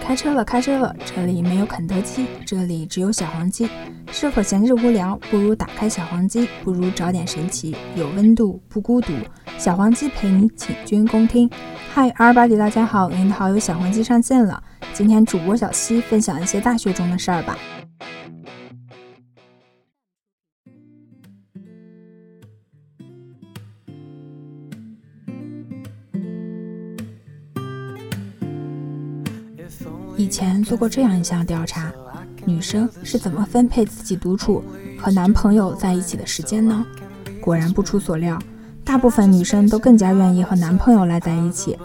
开车了，开车了！这里没有肯德基，这里只有小黄鸡。是否闲着无聊？不如打开小黄鸡，不如找点神奇，有温度不孤独。小黄鸡陪你，请君共听。嗨，二八弟，大家好，您的好友小黄鸡上线了。今天主播小西分享一些大学中的事儿吧。前做过这样一项调查：女生是怎么分配自己独处和男朋友在一起的时间呢？果然不出所料，大部分女生都更加愿意和男朋友赖在一起。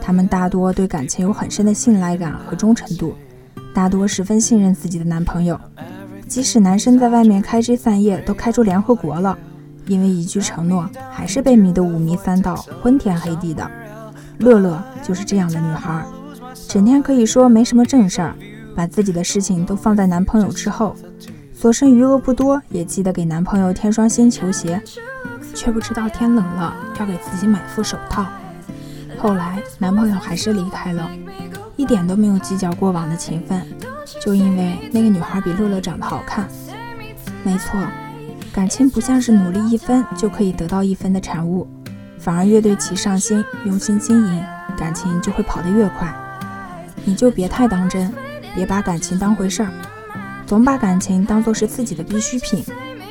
她们大多对感情有很深的信赖感和忠诚度，大多十分信任自己的男朋友。即使男生在外面开枝散叶，都开出联合国了，因为一句承诺，还是被迷得五迷三道、昏天黑地的。乐乐就是这样的女孩。整天可以说没什么正事儿，把自己的事情都放在男朋友之后，所剩余额不多，也记得给男朋友添双新球鞋，却不知道天冷了要给自己买副手套。后来男朋友还是离开了，一点都没有计较过往的情分，就因为那个女孩比乐乐长得好看。没错，感情不像是努力一分就可以得到一分的产物，反而越对其上心、用心经营，感情就会跑得越快。你就别太当真，别把感情当回事儿，总把感情当做是自己的必需品，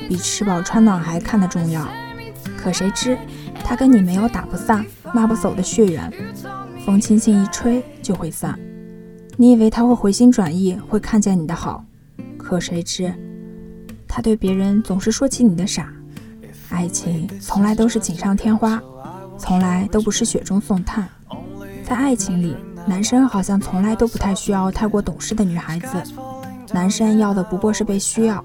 比吃饱穿暖还看得重要。可谁知，他跟你没有打不散、骂不走的血缘，风轻轻一吹就会散。你以为他会回心转意，会看见你的好，可谁知，他对别人总是说起你的傻。爱情从来都是锦上添花，从来都不是雪中送炭。在爱情里。男生好像从来都不太需要太过懂事的女孩子，男生要的不过是被需要，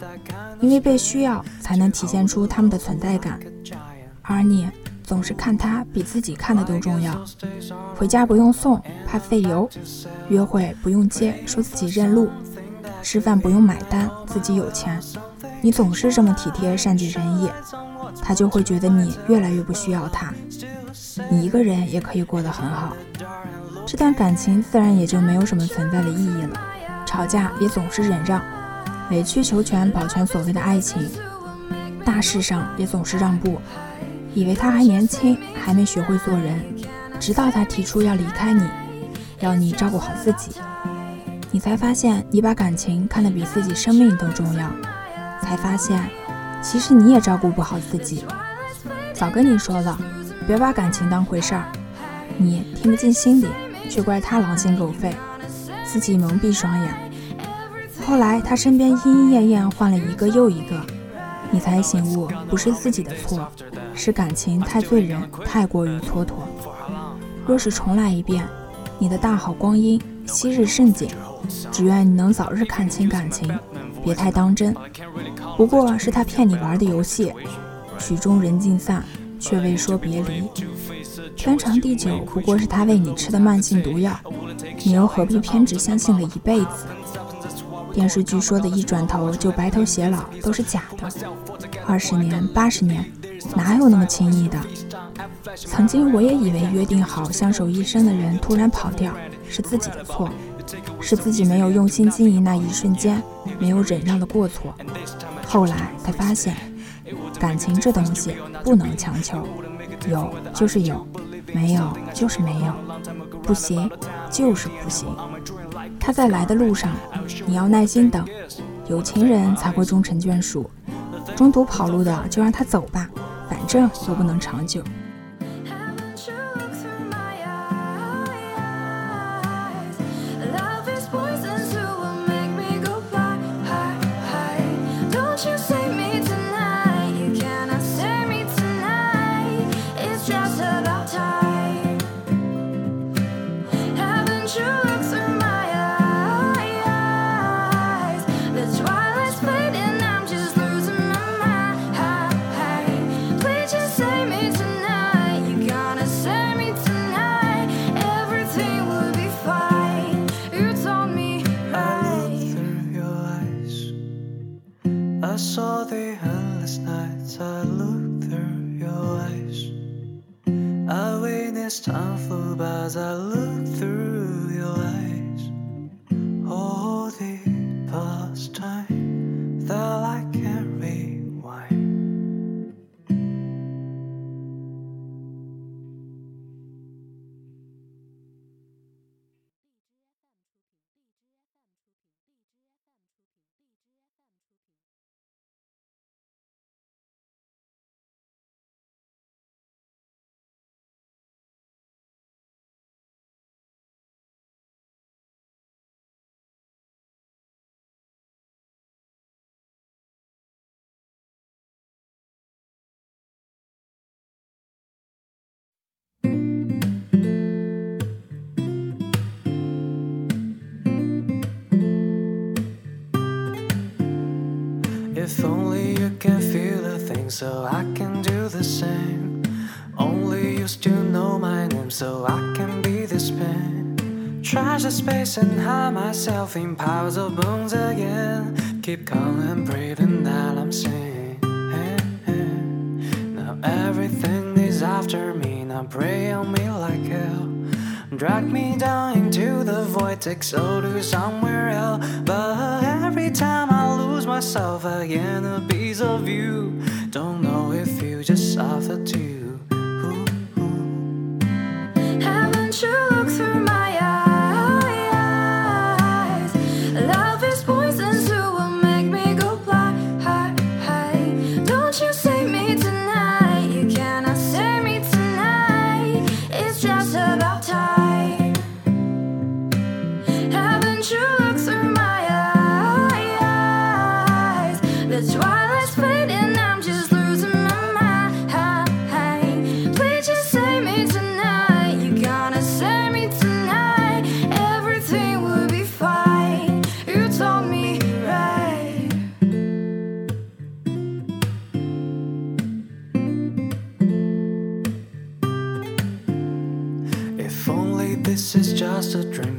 因为被需要才能体现出他们的存在感。而你总是看他比自己看的都重要，回家不用送，怕费油；约会不用接，说自己认路；吃饭不用买单，自己有钱。你总是这么体贴、善解人意，他就会觉得你越来越不需要他，你一个人也可以过得很好。这段感情自然也就没有什么存在的意义了，吵架也总是忍让，委曲求全保全所谓的爱情，大事上也总是让步，以为他还年轻，还没学会做人，直到他提出要离开你，要你照顾好自己，你才发现你把感情看得比自己生命都重要，才发现其实你也照顾不好自己。早跟你说了，别把感情当回事儿，你听不进心里。却怪他狼心狗肺，自己蒙蔽双眼。后来他身边莺莺燕燕换了一个又一个，你才醒悟，不是自己的错，是感情太醉人，太过于蹉跎。若是重来一遍，你的大好光阴，昔日盛景，只愿你能早日看清感情，别太当真。不过是他骗你玩的游戏，曲终人尽散，却未说别离。天长地久不过是他为你吃的慢性毒药，你又何必偏执相信了一辈子？电视剧说的一转头就白头偕老都是假的，二十年、八十年，哪有那么轻易的？曾经我也以为约定好相守一生的人突然跑掉是自己的错，是自己没有用心经营那一瞬间，没有忍让的过错。后来才发现，感情这东西不能强求。有就是有，没有就是没有，不行就是不行。他在来的路上，你要耐心等。有情人才会终成眷属，中途跑路的就让他走吧，反正又不能长久。Time flew by as I looked through your eyes. If only you can feel the thing, so I can do the same. Only you still know my name, so I can be this pain. Trash the space and hide myself in piles of bones again. Keep calm and breathing that I'm sane. Now everything is after me, now pray on me like hell. Drag me down into the void, oh, take so to somewhere myself, I gain a piece of you. Don't know if you just suffer too. Haven't you looked through my eyes? Love is poison, so will make me go blind. Don't you save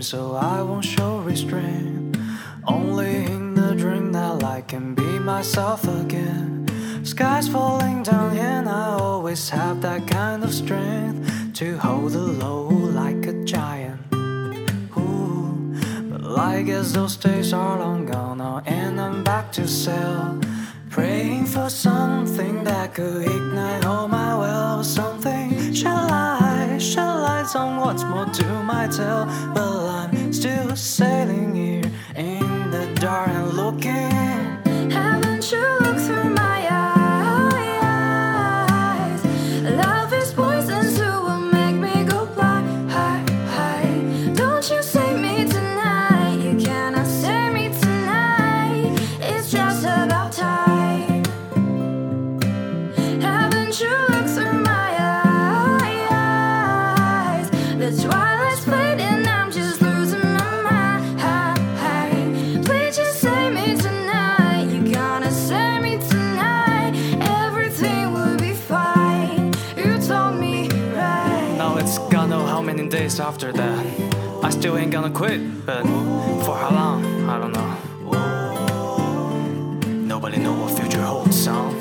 so I won't show restraint. Only in the dream that I can be myself again. Skies falling down, and I always have that kind of strength to hold the low like a giant. Ooh, but I guess those days are long gone now, and I'm back to sail. Praying for something that could ignite all my well, something shall I, shall I, on what's more to my tale. Still sailing in days after that. I still ain't gonna quit, but for how long, I don't know. Nobody know what future holds, son.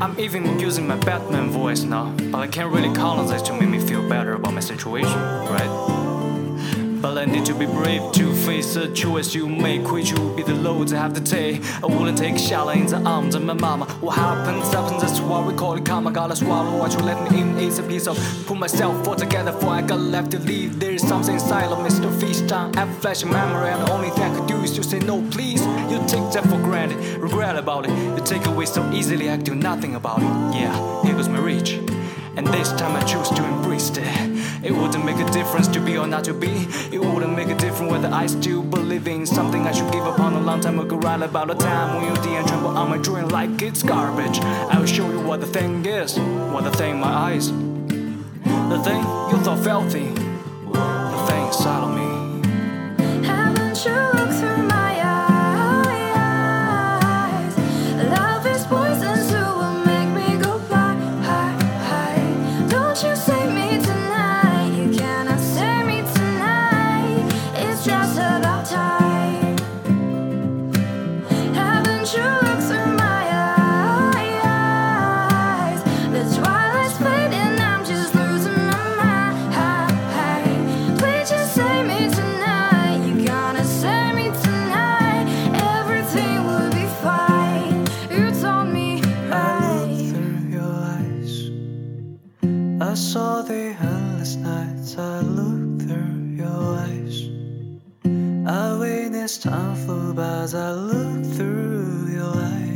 I'm even using my Batman voice now, but I can't really this to make me feel better about my situation, right? But I need to be brave to face the choice you make, which will be the loads I have to take. I wouldn't take shower in the arms of my mama. What happens, happens, that's why we call it karma. Gotta swallow what you let me in. It's a piece of put myself all together, for I got left to leave. There's something inside of Mr. Feast time. Every flash memory, and the only thing I could do is to say no, please. You take that for granted, regret about it. You take away so easily, I do nothing about it. Yeah, here goes my reach. And this time I choose to embrace it. It wouldn't make a difference to be or not to be. It wouldn't make a difference whether I still believe in something I should give up on a long time ago. Right about a time when you didn't tremble on my dream like it's garbage. I will show you what the thing is, what the thing in my eyes. The thing you thought filthy, the thing inside of me. Haven't you Witnessed time flew by as I looked through your eyes.